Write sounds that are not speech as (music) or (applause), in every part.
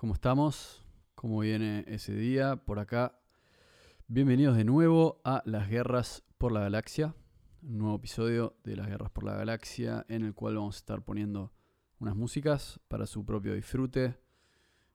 ¿Cómo estamos? ¿Cómo viene ese día por acá? Bienvenidos de nuevo a Las Guerras por la Galaxia. Un nuevo episodio de Las Guerras por la Galaxia en el cual vamos a estar poniendo unas músicas para su propio disfrute.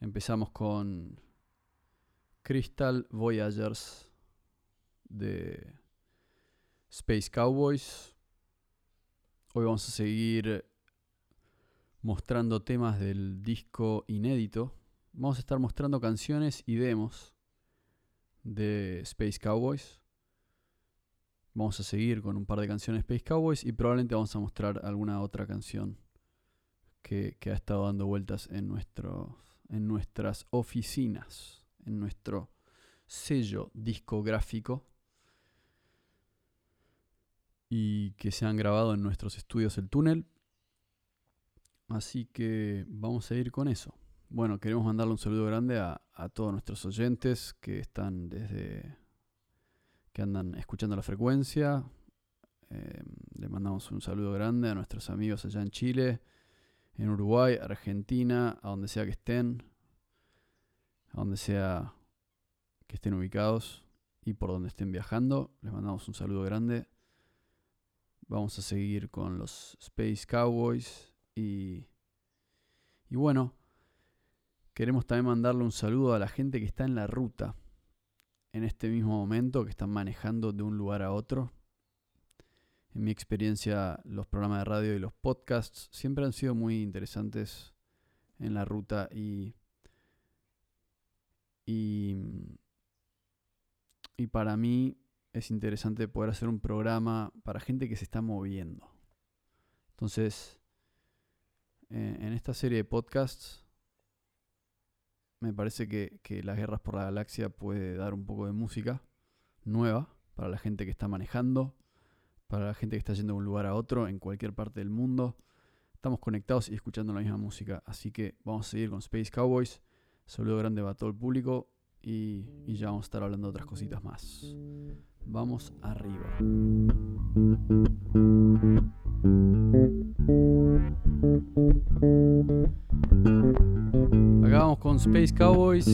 Empezamos con Crystal Voyagers de Space Cowboys. Hoy vamos a seguir mostrando temas del disco inédito. Vamos a estar mostrando canciones y demos de Space Cowboys. Vamos a seguir con un par de canciones Space Cowboys y probablemente vamos a mostrar alguna otra canción que, ha estado dando vueltas en, nuestro, en nuestras oficinas, en nuestro sello discográfico y que se han grabado en nuestros estudios El Túnel. Así que vamos a ir con eso. Bueno, queremos mandarle un saludo grande a, todos nuestros oyentes que están desde. que andan escuchando la frecuencia. Eh, le mandamos un saludo grande a nuestros amigos allá en Chile, en Uruguay, Argentina, a donde sea que estén, a donde sea que estén ubicados y por donde estén viajando. Les mandamos un saludo grande. Vamos a seguir con los Space Cowboys y, y bueno, queremos también mandarle un saludo a la gente que está en la ruta en este mismo momento, que están manejando de un lugar a otro. En mi experiencia, los programas de radio y los podcasts siempre han sido muy interesantes en la ruta y, y, para mí es interesante poder hacer un programa para gente que se está moviendo. Entonces, eh, en esta serie de podcasts, me parece que, que, Las Guerras por la Galaxia puede dar un poco de música nueva para la gente que está manejando, para la gente que está yendo de un lugar a otro en cualquier parte del mundo. Estamos conectados y escuchando la misma música, así que vamos a seguir con Space Cowboys. Saludo grande para todo el público y, y ya vamos a estar hablando de otras cositas más. Vamos arriba. Acá con Space Cowboys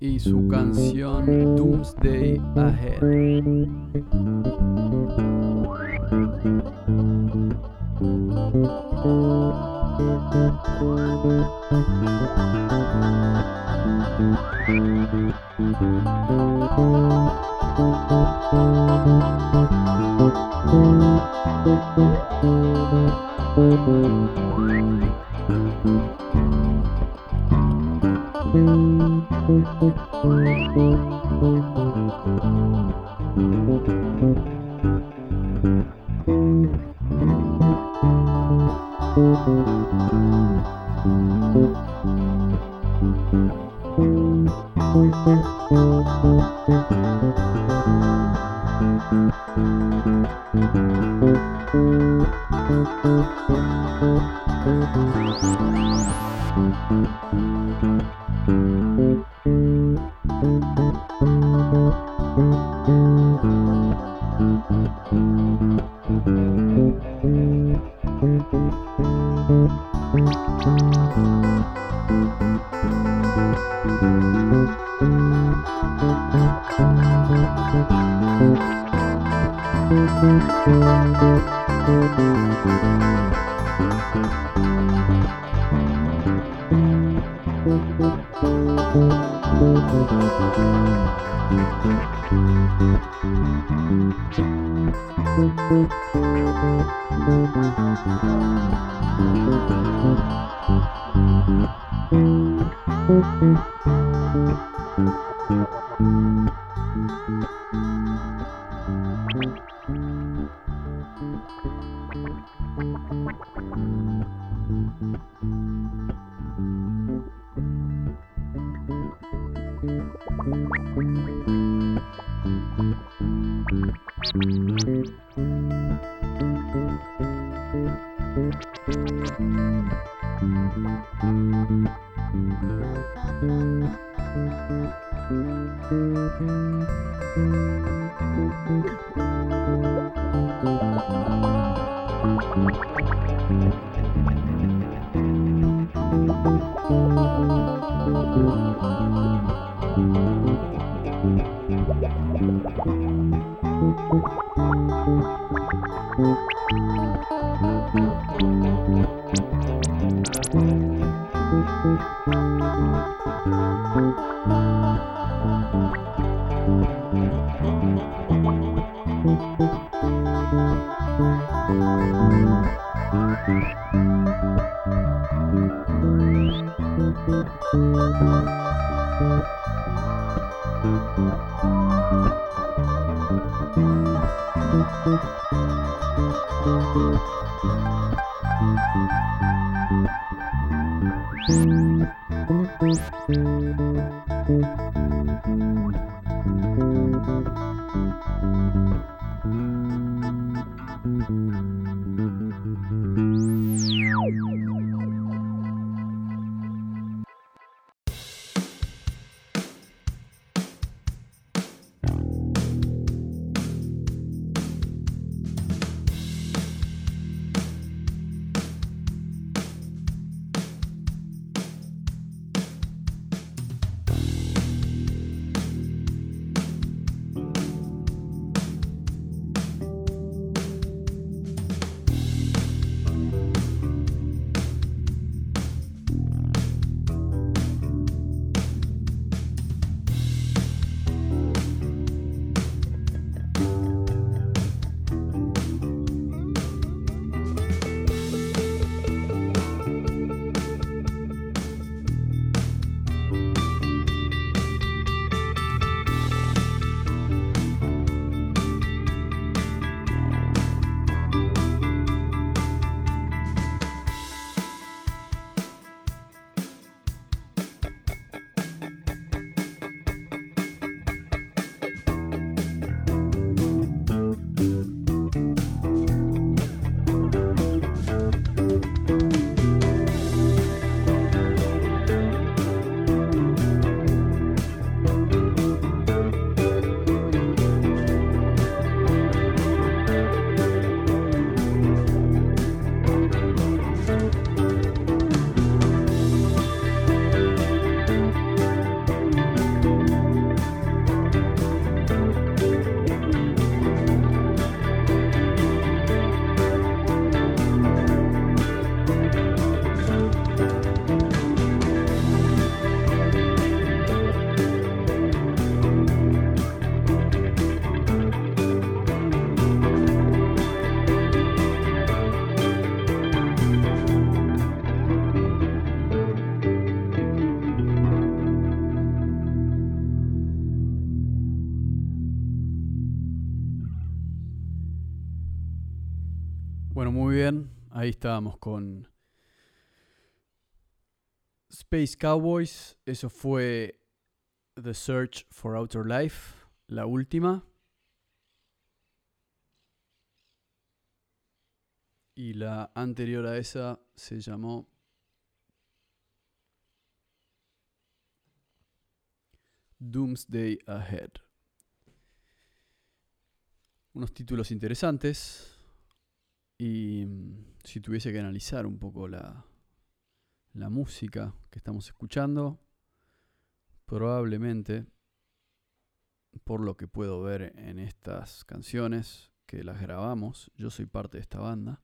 y su canción Doomsday Ahead. Thank you. Ahí estábamos con Space Cowboys. Eso fue The Search for Outer Life, la última. Y la anterior a esa se llamó Doomsday Ahead. Unos títulos interesantes. Y mm, si tuviese que analizar un poco la, la música que estamos escuchando, probablemente, por lo que puedo ver en estas canciones que las grabamos, yo soy parte de esta banda,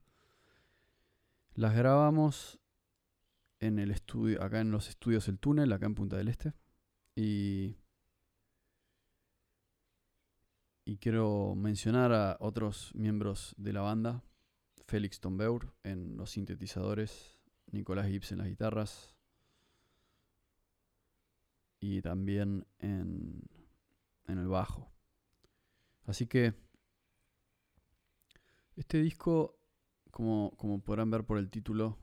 las grabamos en el estudio, acá en los estudios El Túnel, acá en Punta del Este. Y, y quiero mencionar a otros miembros de la banda. Félix Tombeur en los sintetizadores, Nicolás Gibbs en las guitarras y también en, en el bajo. Así que este disco, como, como podrán ver por el título,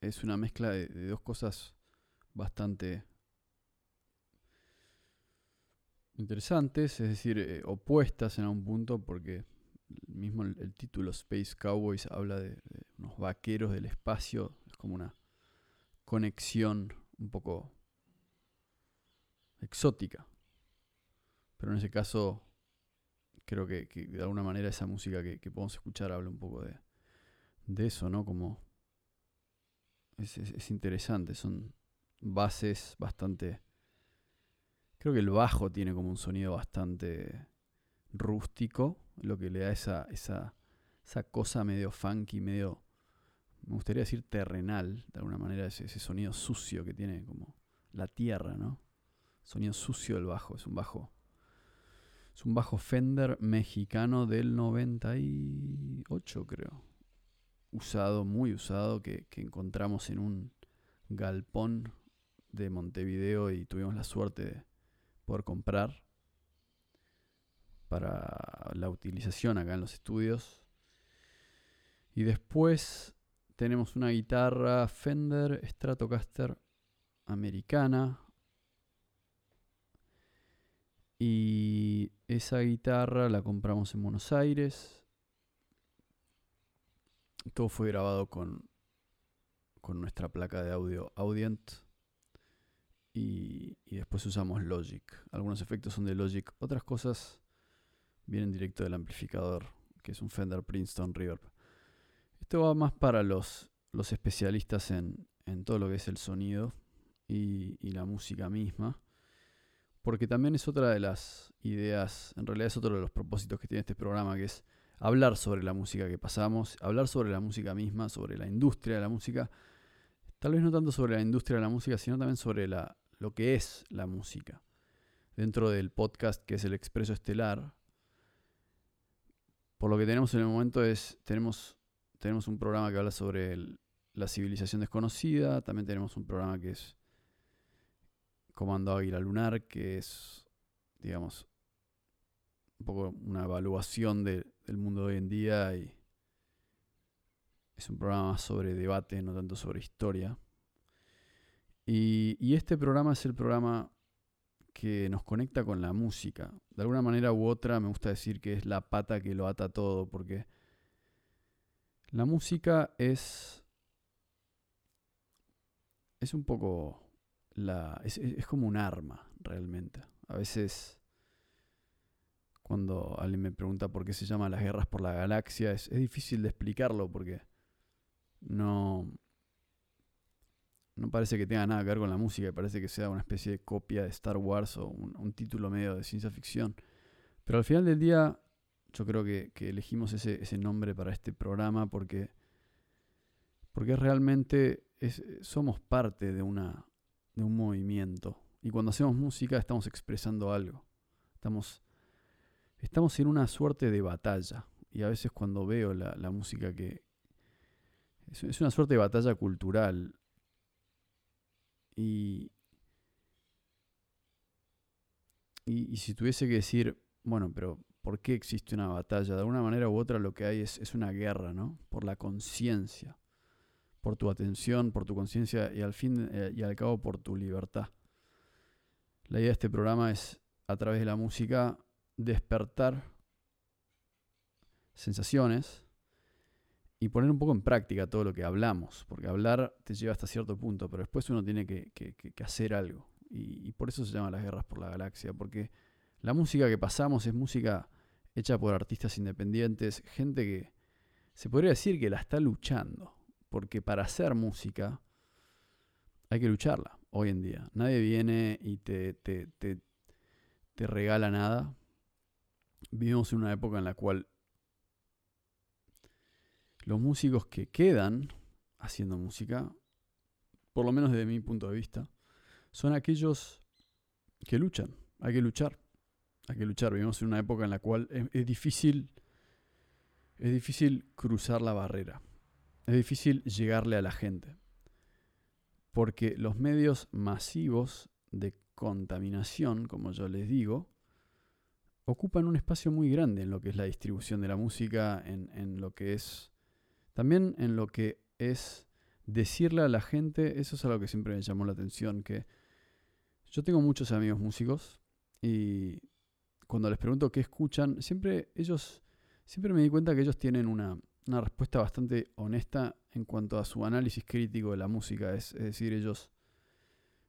es una mezcla de, dos cosas bastante interesantes, es decir, eh, opuestas en algún punto, porque mismo el, título Space Cowboys habla de, unos vaqueros del espacio, es como una conexión un poco exótica. Pero en ese caso, creo que, de alguna manera esa música que, podemos escuchar habla un poco de, de eso, ¿no? Como es, interesante, son bases bastante... Creo que el bajo tiene como un sonido bastante rústico, lo que le da esa, esa, esa cosa medio funky, medio, me gustaría decir terrenal, de alguna manera, ese, sonido sucio que tiene como la tierra, ¿no? Sonido sucio del bajo, es un bajo. Es un bajo Fender mexicano del 98, creo usado, muy usado, que, encontramos en un galpón de Montevideo y tuvimos la suerte de poder comprar para la utilización acá en los estudios. Y después tenemos una guitarra Fender Stratocaster americana. Y esa guitarra la compramos en Buenos Aires. Todo fue grabado con, con nuestra placa de audio Audient. Y, después usamos Logic. Algunos efectos son de Logic. Otras cosas vienen directo del amplificador, que es un Fender Princeton Reverb. Esto va más para los, los especialistas en, todo lo que es el sonido y, y, la música misma. Porque también es otra de las ideas, en realidad es otro de los propósitos que tiene este programa, que es hablar sobre la música que pasamos, hablar sobre la música misma, sobre la industria de la música, tal vez no tanto sobre la industria de la música, sino también sobre la, lo que es la música. Dentro del podcast que es el Expreso Estelar, por lo que tenemos en el momento es, tenemos, tenemos un programa que habla sobre la civilización desconocida, también tenemos un programa que es Comando Águila Lunar, que es, digamos, un poco una evaluación del mundo de hoy en día y es un programa más sobre debate, no tanto sobre historia. Y, y, este programa es el programa que nos conecta con la música. De alguna manera u otra me gusta decir que es la pata que lo ata todo, porque la música es... Es un poco... La, es, es como un arma, realmente. A veces cuando alguien me pregunta por qué se llama las guerras por la galaxia, es, difícil de explicarlo porque no, no parece que tenga nada que ver con la música, parece que sea una especie de copia de Star Wars o un, título medio de ciencia ficción. Pero al final del día, yo creo que, elegimos ese, nombre para este programa porque, porque realmente somos parte de, una, de un movimiento. Y cuando hacemos música estamos expresando algo. Estamos estamos en una suerte de batalla. Y a veces cuando veo la, música que... Es, una suerte de batalla cultural. Y, y, si tuviese que decir, bueno, pero ¿por qué existe una batalla? De alguna manera u otra lo que hay es, es una guerra, ¿no? Por la conciencia, por tu atención, por tu conciencia y al fin eh, y al cabo por tu libertad. La idea de este programa es, a través de la música, despertar sensaciones y poner un poco en práctica todo lo que hablamos, porque hablar te lleva hasta cierto punto, pero después uno tiene que, hacer algo. Y, por eso se llaman las guerras por la galaxia, porque la música que pasamos es música hecha por artistas independientes, gente que se podría decir que la está luchando, porque para hacer música hay que lucharla hoy en día. Nadie viene y te, te, te, regala nada. Vivimos en una época en la cual los músicos que quedan haciendo música, por lo menos desde mi punto de vista, son aquellos que luchan. Hay que luchar. Hay que luchar. Vivimos en una época en la cual es, difícil. Es difícil cruzar la barrera. Es difícil llegarle a la gente. Porque los medios masivos de contaminación, como yo les digo, ocupan un espacio muy grande en lo que es la distribución de la música, en, en lo que es también en lo que es decirle a la gente, eso es algo que siempre me llamó la atención, que yo tengo muchos amigos músicos y cuando les pregunto qué escuchan, siempre ellos, siempre me di cuenta que ellos tienen una, respuesta bastante honesta en cuanto a su análisis crítico de la música. Es, decir, ellos,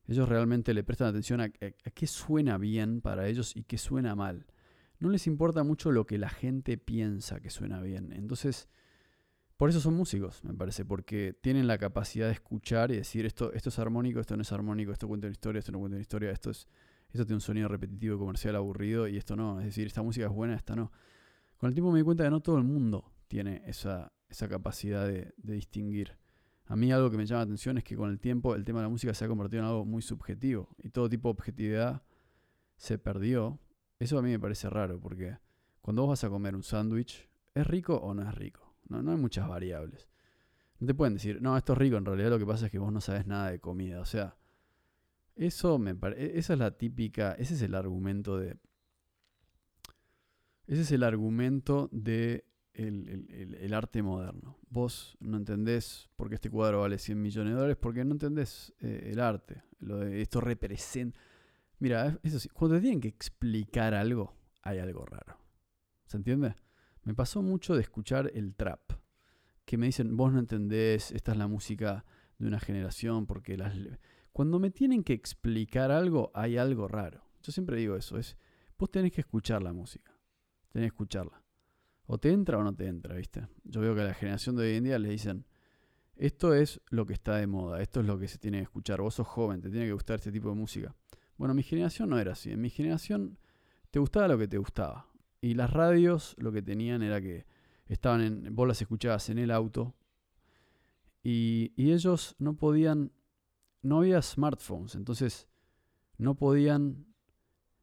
ellos realmente le prestan atención a, a, qué suena bien para ellos y qué suena mal. No les importa mucho lo que la gente piensa que suena bien. Entonces, por eso son músicos, me parece, porque tienen la capacidad de escuchar y decir esto, esto es armónico, esto no es armónico, esto cuenta una historia, esto no cuenta una historia, esto es, esto tiene un sonido repetitivo, comercial, aburrido, y esto no. Es decir, esta música es buena, esta no. Con el tiempo me di cuenta que no todo el mundo tiene esa, esa capacidad de, de distinguir. A mí algo que me llama la atención es que con el tiempo el tema de la música se ha convertido en algo muy subjetivo y todo tipo de objetividad se perdió. Eso a mí me parece raro porque cuando vos vas a comer un sándwich, ¿es rico o no es rico? No, hay muchas variables. No te pueden decir, no, esto es rico, en realidad lo que pasa es que vos no sabes nada de comida. O sea, eso me parece, esa es la típica, ese es el argumento de... Ese es el argumento de el, arte moderno. Vos no entendés por qué este cuadro vale 100 millones de dólares, porque no entendés eh, el arte. Lo de esto representa... Mira, eso sí, cuando te tienen que explicar algo, hay algo raro. ¿Se entiende? Me pasó mucho de escuchar el trap, que me dicen, vos no entendés, esta es la música de una generación, porque las... Cuando me tienen que explicar algo, hay algo raro. Yo siempre digo eso, es, vos tenés que escuchar la música, tenés que escucharla. O te entra o no te entra, ¿viste? Yo veo que a la generación de hoy en día le dicen, esto es lo que está de moda, esto es lo que se tiene que escuchar, vos sos joven, te tiene que gustar este tipo de música. Bueno, mi generación no era así, en mi generación te gustaba lo que te gustaba. Y las radios lo que tenían era que estaban en, vos las escuchabas en el auto y, ellos no podían, no había smartphones, entonces no podían,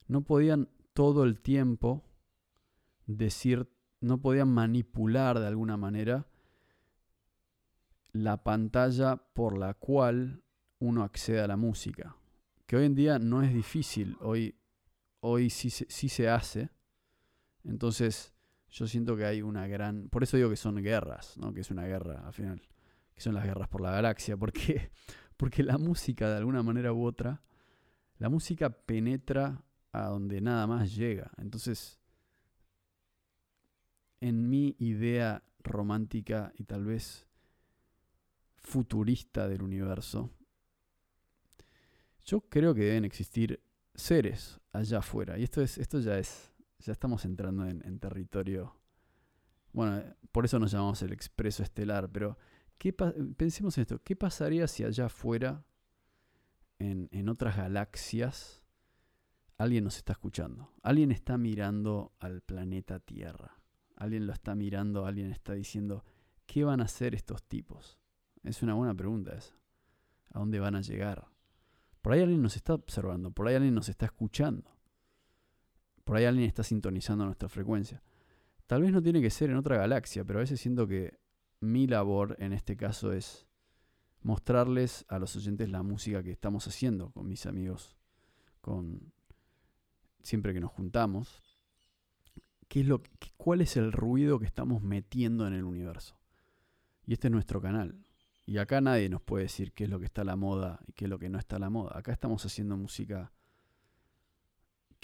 no podían todo el tiempo decir, no podían manipular de alguna manera la pantalla por la cual uno accede a la música. Que hoy en día no es difícil, hoy, hoy sí, sí se hace, entonces, yo siento que hay una gran. Por eso digo que son guerras, ¿no? Que es una guerra al final. Que son las guerras por la galaxia. Porque, (laughs) porque la música, de alguna manera u otra, la música penetra a donde nada más llega. Entonces, en mi idea romántica y tal vez futurista del universo, yo creo que deben existir seres allá afuera. Y esto, es, esto ya es ya estamos entrando en, territorio. Bueno, por eso nos llamamos el expreso estelar, pero ¿qué pensemos en esto. ¿Qué pasaría si allá afuera, en, en otras galaxias, alguien nos está escuchando? Alguien está mirando al planeta Tierra. Alguien lo está mirando, alguien está diciendo, ¿qué van a hacer estos tipos? Es una buena pregunta esa. ¿A dónde van a llegar? Por ahí alguien nos está observando, por ahí alguien nos está escuchando. Por ahí alguien está sintonizando nuestra frecuencia. Tal vez no tiene que ser en otra galaxia, pero a veces siento que mi labor en este caso es mostrarles a los oyentes la música que estamos haciendo con mis amigos, con siempre que nos juntamos. ¿Qué es lo, ¿Cuál es el ruido que estamos metiendo en el universo? Y este es nuestro canal. Y acá nadie nos puede decir qué es lo que está a la moda y qué es lo que no está a la moda. Acá estamos haciendo música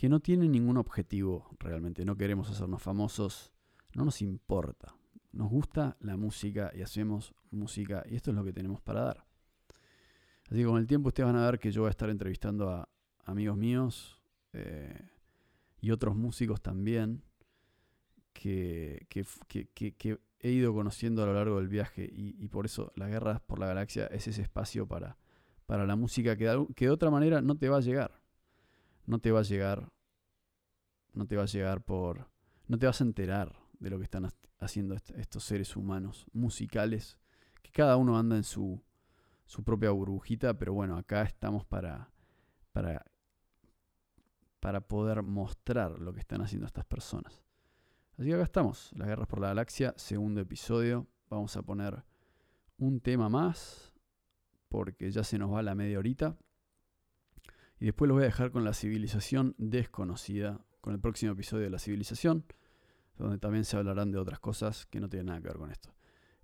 que no tiene ningún objetivo realmente. No queremos hacernos famosos, no nos importa. Nos gusta la música y hacemos música y esto es lo que tenemos para dar. Así que con el tiempo ustedes van a ver que yo voy a estar entrevistando a amigos míos eh, y otros músicos también que, he ido conociendo a lo largo del viaje y, por eso las guerras por la galaxia es ese espacio para, para la música que que de otra manera no te va a llegar. No te va a llegar. No te va a llegar por... No te vas a enterar de lo que están haciendo estos seres humanos musicales, que cada uno anda en su, su propia burbujita, pero bueno, acá estamos para, para, para poder mostrar lo que están haciendo estas personas. Así que acá estamos, Las Guerras por la Galaxia, segundo episodio. Vamos a poner un tema más, porque ya se nos va la media horita. Y después los voy a dejar con la civilización desconocida, con el próximo episodio de la civilización donde también se hablarán de otras cosas que no tienen nada que ver con esto.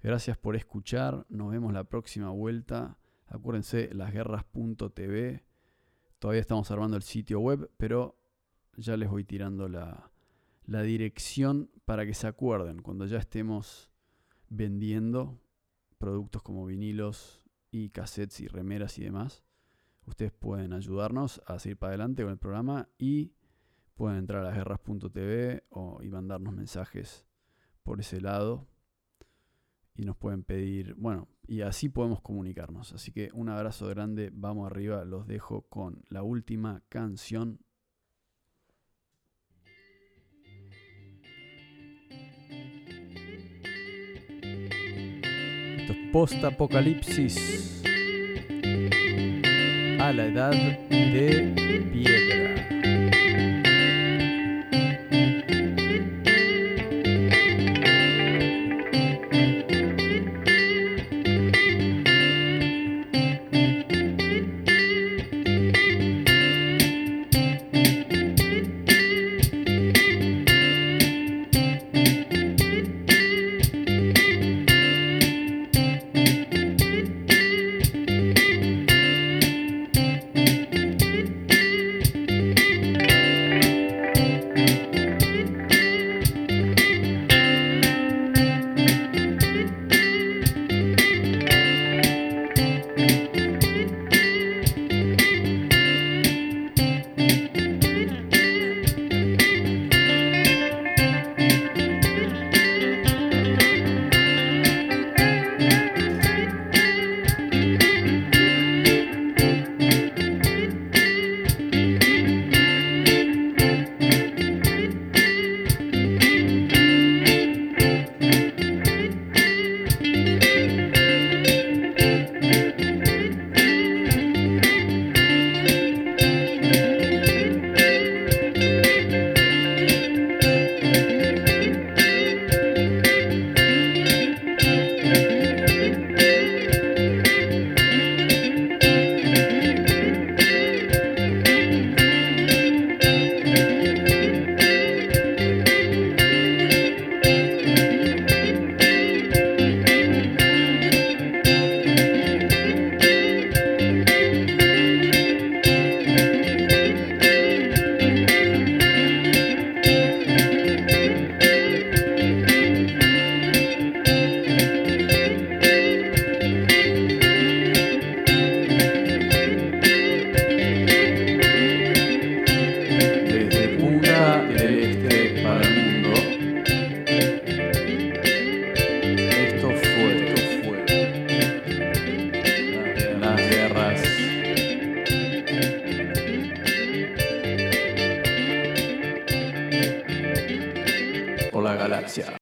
Gracias por escuchar, nos vemos la próxima vuelta. Acuérdense, lasguerras.tv. Todavía estamos armando el sitio web, pero ya les voy tirando la, la dirección para que se acuerden cuando ya estemos vendiendo productos como vinilos y cassettes y remeras y demás. Ustedes pueden ayudarnos a seguir para adelante con el programa y pueden entrar a lasguerras.tv o, y mandarnos mensajes por ese lado. Y nos pueden pedir, bueno, y así podemos comunicarnos. Así que un abrazo grande, vamos arriba, los dejo con la última canción. Post-apocalipsis a la edad de piedra.